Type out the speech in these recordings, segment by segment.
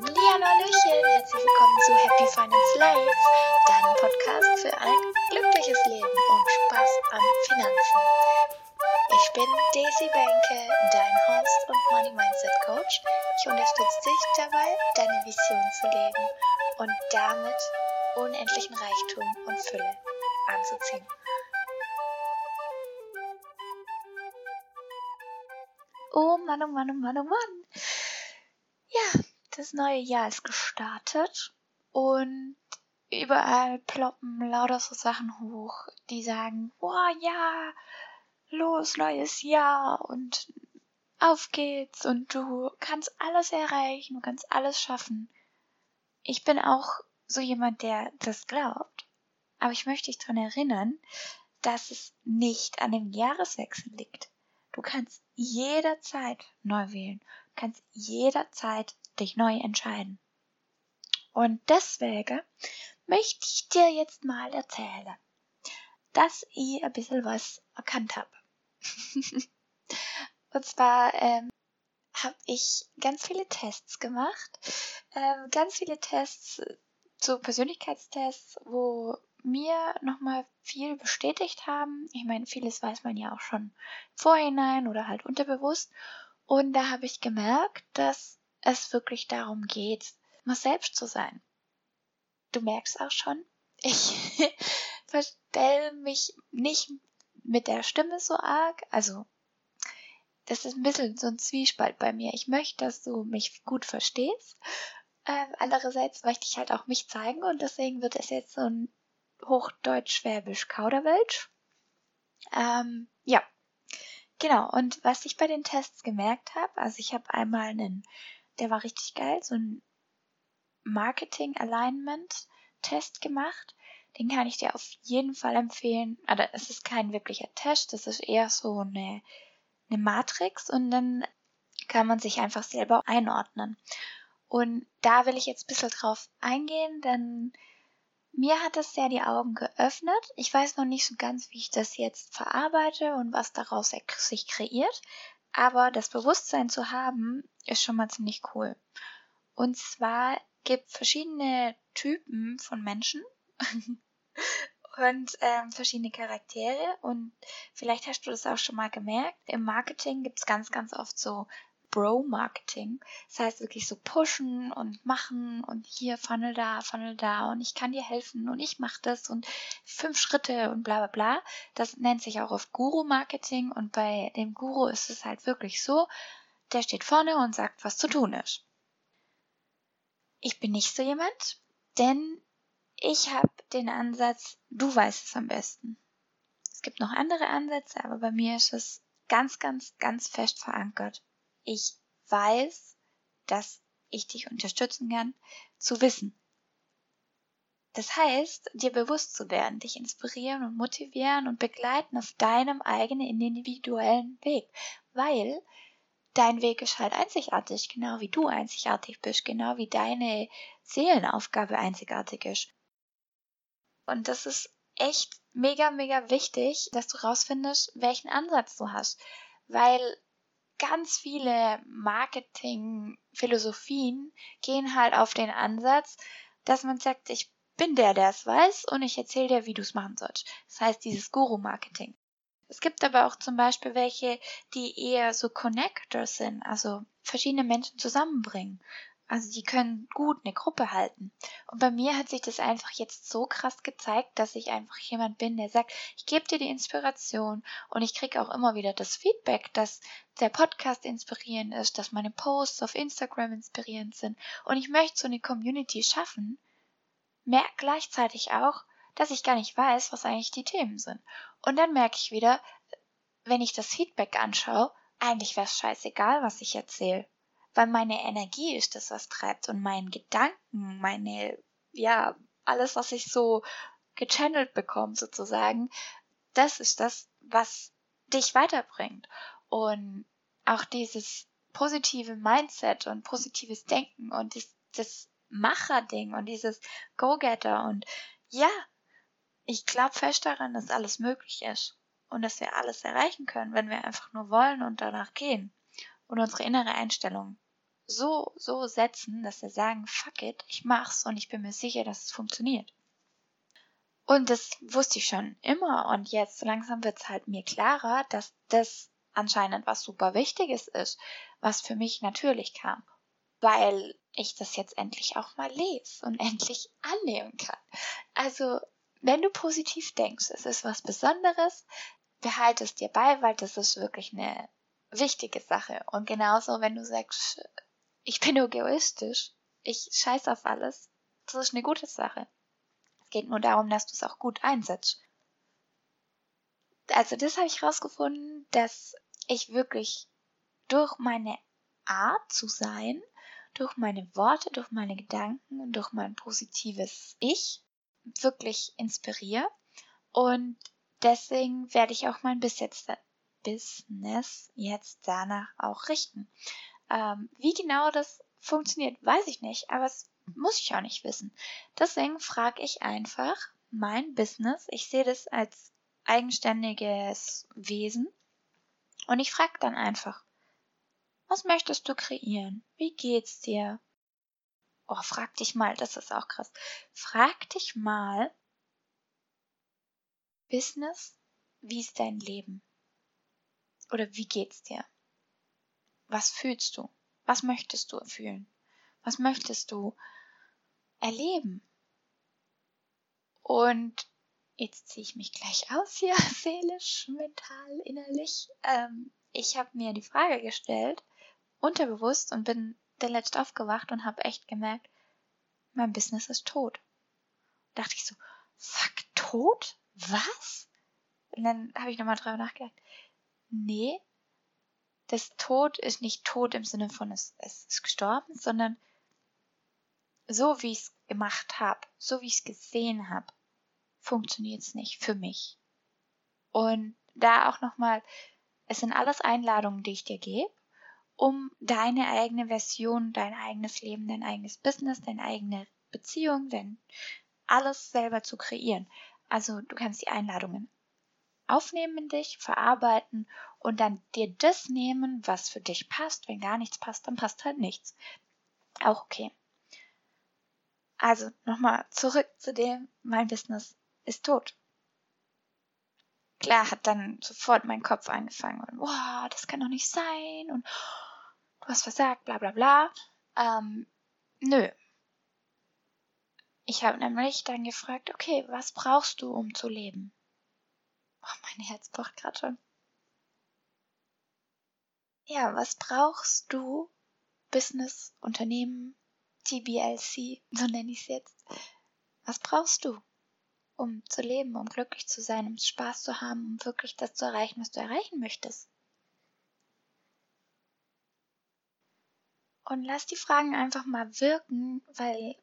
Hallihallo, Hallöchen, herzlich willkommen zu Happy Finance Life, deinem Podcast für ein glückliches Leben und Spaß an Finanzen. Ich bin Daisy Benke, dein Host und Money Mindset Coach. Ich unterstütze dich dabei, deine Vision zu leben und damit unendlichen Reichtum und Fülle anzuziehen. Oh Mann, oh Mann, oh Mann, oh Mann. Ja, das neue Jahr ist gestartet und überall ploppen lauter so Sachen hoch, die sagen, boah, ja, los, neues Jahr und auf geht's und du kannst alles erreichen, du kannst alles schaffen. Ich bin auch so jemand, der das glaubt, aber ich möchte dich daran erinnern, dass es nicht an dem Jahreswechsel liegt. Du kannst jederzeit neu wählen. Du kannst jederzeit dich neu entscheiden. Und deswegen möchte ich dir jetzt mal erzählen, dass ich ein bisschen was erkannt habe. Und zwar ähm, habe ich ganz viele Tests gemacht, ähm, ganz viele Tests, so Persönlichkeitstests, wo mir nochmal viel bestätigt haben. Ich meine, vieles weiß man ja auch schon vorhinein oder halt unterbewusst. Und da habe ich gemerkt, dass es wirklich darum geht, mal selbst zu sein. Du merkst auch schon, ich verstelle mich nicht mit der Stimme so arg. Also, das ist ein bisschen so ein Zwiespalt bei mir. Ich möchte, dass du mich gut verstehst. Ähm, andererseits möchte ich halt auch mich zeigen und deswegen wird es jetzt so ein Hochdeutsch-Schwäbisch-Kauderwelsch. Ähm, ja, genau. Und was ich bei den Tests gemerkt habe, also ich habe einmal einen, der war richtig geil, so ein Marketing-Alignment-Test gemacht. Den kann ich dir auf jeden Fall empfehlen. Also, es ist kein wirklicher Test, das ist eher so eine, eine Matrix und dann kann man sich einfach selber einordnen. Und da will ich jetzt ein bisschen drauf eingehen, denn mir hat das sehr die Augen geöffnet. Ich weiß noch nicht so ganz, wie ich das jetzt verarbeite und was daraus sich kreiert, aber das Bewusstsein zu haben, ist schon mal ziemlich cool. Und zwar gibt verschiedene Typen von Menschen und ähm, verschiedene Charaktere und vielleicht hast du das auch schon mal gemerkt. Im Marketing gibt es ganz, ganz oft so Bro-Marketing. Das heißt wirklich so pushen und machen und hier Funnel da, Funnel da und ich kann dir helfen und ich mache das und fünf Schritte und bla bla bla. Das nennt sich auch auf Guru-Marketing und bei dem Guru ist es halt wirklich so, der steht vorne und sagt, was zu tun ist. Ich bin nicht so jemand, denn ich habe den Ansatz, du weißt es am besten. Es gibt noch andere Ansätze, aber bei mir ist es ganz, ganz, ganz fest verankert ich weiß, dass ich dich unterstützen kann, zu wissen. Das heißt, dir bewusst zu werden, dich inspirieren und motivieren und begleiten auf deinem eigenen individuellen Weg, weil dein Weg ist halt einzigartig, genau wie du einzigartig bist, genau wie deine Seelenaufgabe einzigartig ist. Und das ist echt mega, mega wichtig, dass du rausfindest, welchen Ansatz du hast, weil ganz viele Marketing-Philosophien gehen halt auf den Ansatz, dass man sagt, ich bin der, der es weiß und ich erzähle dir, wie du es machen sollst. Das heißt, dieses Guru-Marketing. Es gibt aber auch zum Beispiel welche, die eher so Connectors sind, also verschiedene Menschen zusammenbringen. Also die können gut eine Gruppe halten. Und bei mir hat sich das einfach jetzt so krass gezeigt, dass ich einfach jemand bin, der sagt, ich gebe dir die Inspiration und ich kriege auch immer wieder das Feedback, dass der Podcast inspirierend ist, dass meine Posts auf Instagram inspirierend sind. Und ich möchte so eine Community schaffen, merke gleichzeitig auch, dass ich gar nicht weiß, was eigentlich die Themen sind. Und dann merke ich wieder, wenn ich das Feedback anschaue, eigentlich wäre es scheißegal, was ich erzähle weil meine Energie ist das, was treibt und mein Gedanken, meine, ja, alles, was ich so gechannelt bekomme sozusagen, das ist das, was dich weiterbringt. Und auch dieses positive Mindset und positives Denken und das, das Macher-Ding und dieses Go-Getter und ja, ich glaube fest daran, dass alles möglich ist und dass wir alles erreichen können, wenn wir einfach nur wollen und danach gehen und unsere innere Einstellung so, so setzen, dass sie sagen, fuck it, ich mach's und ich bin mir sicher, dass es funktioniert. Und das wusste ich schon immer und jetzt langsam wird's halt mir klarer, dass das anscheinend was super Wichtiges ist, was für mich natürlich kam, weil ich das jetzt endlich auch mal lese und endlich annehmen kann. Also, wenn du positiv denkst, es ist was Besonderes, behalte es dir bei, weil das ist wirklich eine wichtige Sache. Und genauso, wenn du sagst, ich bin egoistisch, ich scheiß auf alles, das ist eine gute Sache. Es geht nur darum, dass du es auch gut einsetzt. Also das habe ich herausgefunden, dass ich wirklich durch meine Art zu sein, durch meine Worte, durch meine Gedanken und durch mein positives Ich wirklich inspiriere. Und deswegen werde ich auch mein Business jetzt danach auch richten. Ähm, wie genau das funktioniert, weiß ich nicht, aber es muss ich auch nicht wissen. Deswegen frage ich einfach mein Business. Ich sehe das als eigenständiges Wesen und ich frage dann einfach, was möchtest du kreieren? Wie geht's dir? Oh, frag dich mal, das ist auch krass. Frag dich mal, Business, wie ist dein Leben? Oder wie geht's dir? Was fühlst du? Was möchtest du fühlen? Was möchtest du erleben? Und Jetzt ziehe ich mich gleich aus hier, seelisch, mental, innerlich. Ähm, ich habe mir die Frage gestellt, unterbewusst, und bin der letzte aufgewacht und habe echt gemerkt, mein Business ist tot. Da dachte ich so, fuck, tot? Was? Und dann habe ich nochmal drüber nachgedacht. Nee, das Tod ist nicht tot im Sinne von es, es ist gestorben, sondern so wie ich es gemacht habe, so wie ich es gesehen habe, funktioniert es nicht für mich. Und da auch nochmal, es sind alles Einladungen, die ich dir gebe, um deine eigene Version, dein eigenes Leben, dein eigenes Business, deine eigene Beziehung, dein alles selber zu kreieren. Also du kannst die Einladungen aufnehmen in dich, verarbeiten und dann dir das nehmen, was für dich passt. Wenn gar nichts passt, dann passt halt nichts. Auch okay. Also nochmal zurück zu dem, mein Business ist tot. Klar hat dann sofort mein Kopf angefangen und, wow, das kann doch nicht sein und hast versagt, bla bla bla. Ähm, nö. Ich habe nämlich dann gefragt, okay, was brauchst du, um zu leben? Oh, mein Herz pocht gerade schon. Ja, was brauchst du, Business, Unternehmen, TBLC, so nenne ich es jetzt. Was brauchst du, um zu leben, um glücklich zu sein, um Spaß zu haben, um wirklich das zu erreichen, was du erreichen möchtest. Und lass die Fragen einfach mal wirken, weil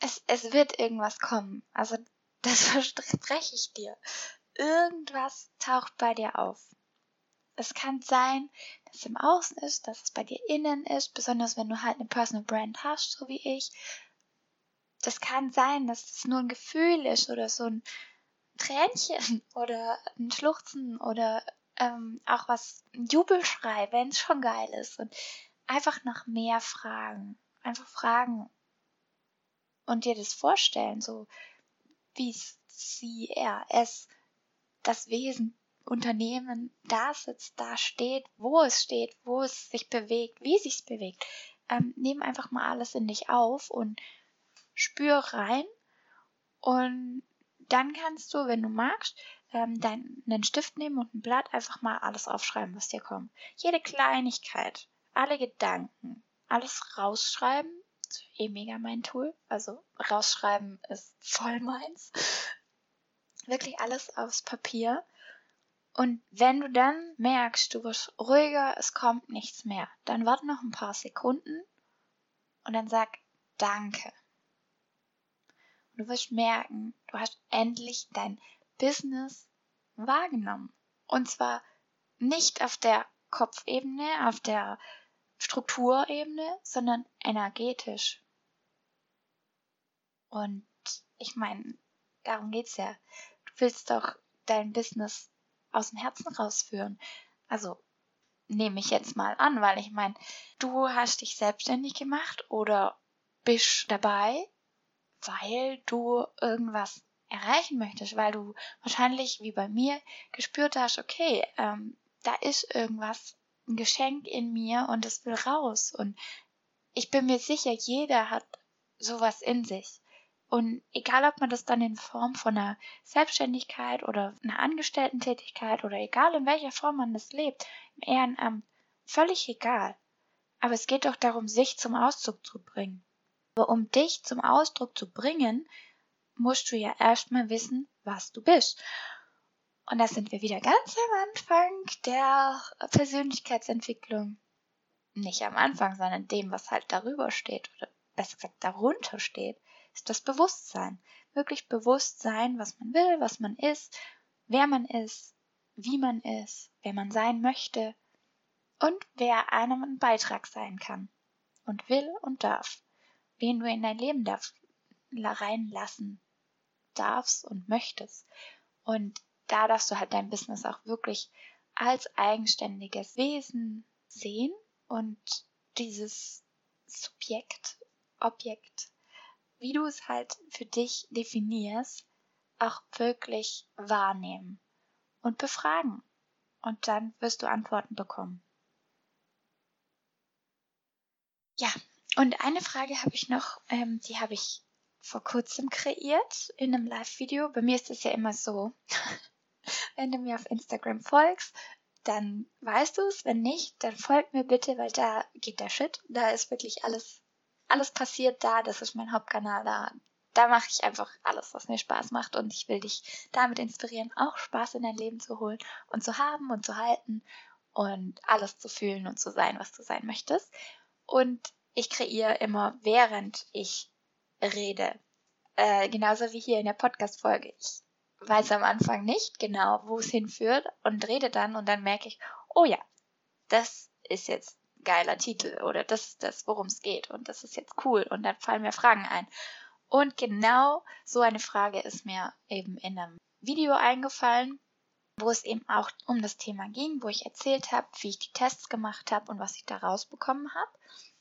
es, es wird irgendwas kommen. Also das verspreche ich dir. Irgendwas taucht bei dir auf. Es kann sein, dass es im Außen ist, dass es bei dir innen ist, besonders wenn du halt eine Personal Brand hast, so wie ich das kann sein, dass es nur ein Gefühl ist oder so ein Tränchen oder ein Schluchzen oder ähm, auch was, ein Jubelschrei, wenn es schon geil ist. Und einfach nach mehr fragen. Einfach fragen und dir das vorstellen, so wie sie, er, es, das Wesen, Unternehmen da sitzt, da steht, wo es steht, wo es sich bewegt, wie es sich bewegt. Ähm, nimm einfach mal alles in dich auf und spür rein und dann kannst du, wenn du magst, ähm, deinen Stift nehmen und ein Blatt einfach mal alles aufschreiben, was dir kommt. Jede Kleinigkeit, alle Gedanken, alles rausschreiben. Eh mega mein Tool. Also rausschreiben ist voll meins. Wirklich alles aufs Papier. Und wenn du dann merkst, du wirst ruhiger, es kommt nichts mehr, dann warte noch ein paar Sekunden und dann sag Danke. Du wirst merken, du hast endlich dein Business wahrgenommen. Und zwar nicht auf der Kopfebene, auf der Strukturebene, sondern energetisch. Und ich meine, darum geht's ja. Du willst doch dein Business aus dem Herzen rausführen. Also nehme ich jetzt mal an, weil ich meine, du hast dich selbstständig gemacht oder bist dabei, weil du irgendwas erreichen möchtest, weil du wahrscheinlich wie bei mir gespürt hast, okay, ähm, da ist irgendwas, ein Geschenk in mir und es will raus. Und ich bin mir sicher, jeder hat sowas in sich. Und egal, ob man das dann in Form von einer Selbstständigkeit oder einer Angestellten-Tätigkeit oder egal in welcher Form man das lebt, im Ehrenamt, völlig egal. Aber es geht doch darum, sich zum Ausdruck zu bringen. Aber um dich zum Ausdruck zu bringen, musst du ja erstmal wissen, was du bist. Und da sind wir wieder ganz am Anfang der Persönlichkeitsentwicklung. Nicht am Anfang, sondern dem, was halt darüber steht oder besser gesagt darunter steht ist das Bewusstsein. Wirklich bewusst sein, was man will, was man ist, wer man ist, wie man ist, wer man sein möchte und wer einem ein Beitrag sein kann und will und darf, wen du in dein Leben darf, reinlassen darfst und möchtest. Und da darfst du halt dein Business auch wirklich als eigenständiges Wesen sehen und dieses Subjekt, Objekt wie du es halt für dich definierst, auch wirklich wahrnehmen und befragen. Und dann wirst du Antworten bekommen. Ja, und eine Frage habe ich noch, ähm, die habe ich vor kurzem kreiert in einem Live-Video. Bei mir ist es ja immer so, wenn du mir auf Instagram folgst, dann weißt du es. Wenn nicht, dann folg mir bitte, weil da geht der Shit. Da ist wirklich alles alles passiert da, das ist mein Hauptkanal da. Da mache ich einfach alles, was mir Spaß macht und ich will dich damit inspirieren, auch Spaß in dein Leben zu holen und zu haben und zu halten und alles zu fühlen und zu sein, was du sein möchtest. Und ich kreiere immer, während ich rede. Äh, genauso wie hier in der Podcast-Folge. Ich weiß am Anfang nicht genau, wo es hinführt und rede dann und dann merke ich, oh ja, das ist jetzt geiler Titel oder das ist das, worum es geht und das ist jetzt cool und dann fallen mir Fragen ein. Und genau so eine Frage ist mir eben in einem Video eingefallen, wo es eben auch um das Thema ging, wo ich erzählt habe, wie ich die Tests gemacht habe und was ich da rausbekommen habe.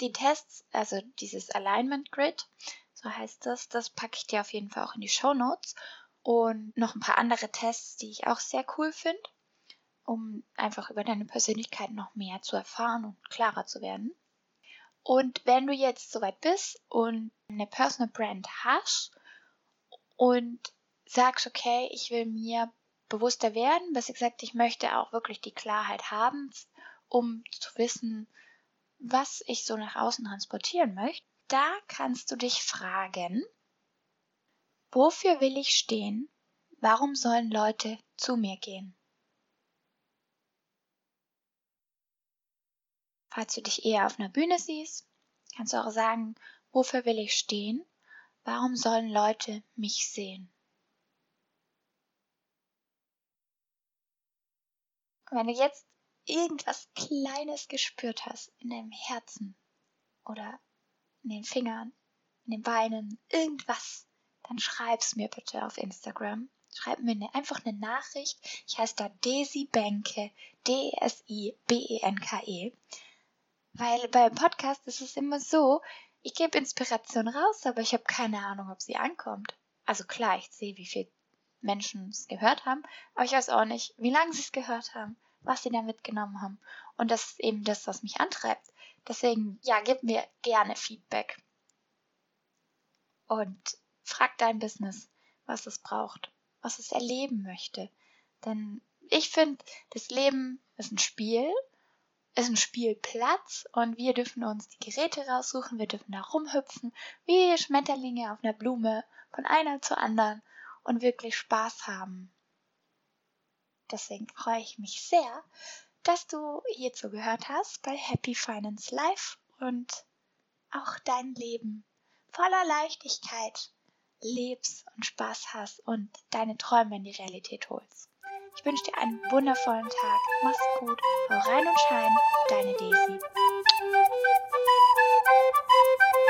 Die Tests, also dieses Alignment Grid, so heißt das, das packe ich dir auf jeden Fall auch in die Show Notes und noch ein paar andere Tests, die ich auch sehr cool finde um einfach über deine Persönlichkeit noch mehr zu erfahren und klarer zu werden. Und wenn du jetzt soweit bist und eine Personal Brand hast und sagst, okay, ich will mir bewusster werden, besser gesagt, ich möchte auch wirklich die Klarheit haben, um zu wissen, was ich so nach außen transportieren möchte, da kannst du dich fragen, wofür will ich stehen? Warum sollen Leute zu mir gehen? Falls du dich eher auf einer Bühne siehst, kannst du auch sagen, wofür will ich stehen? Warum sollen Leute mich sehen? Wenn du jetzt irgendwas Kleines gespürt hast in deinem Herzen oder in den Fingern, in den Beinen, irgendwas, dann schreib's mir bitte auf Instagram. Schreib mir eine, einfach eine Nachricht. Ich heiße da Desi Benke, D-E-S-I-B-E-N-K-E. -E. Weil beim Podcast ist es immer so, ich gebe Inspiration raus, aber ich habe keine Ahnung, ob sie ankommt. Also klar, ich sehe, wie viele Menschen es gehört haben, aber ich weiß auch nicht, wie lange sie es gehört haben, was sie da mitgenommen haben. Und das ist eben das, was mich antreibt. Deswegen, ja, gib mir gerne Feedback. Und frag dein Business, was es braucht, was es erleben möchte. Denn ich finde, das Leben ist ein Spiel ist ein Spielplatz und wir dürfen uns die Geräte raussuchen, wir dürfen da rumhüpfen, wie Schmetterlinge auf einer Blume, von einer zur anderen und wirklich Spaß haben. Deswegen freue ich mich sehr, dass du hier zugehört hast bei Happy Finance Life und auch dein Leben voller Leichtigkeit lebst und Spaß hast und deine Träume in die Realität holst. Ich wünsche dir einen wundervollen Tag. Mach's gut. Hau rein und schein. Deine Daisy.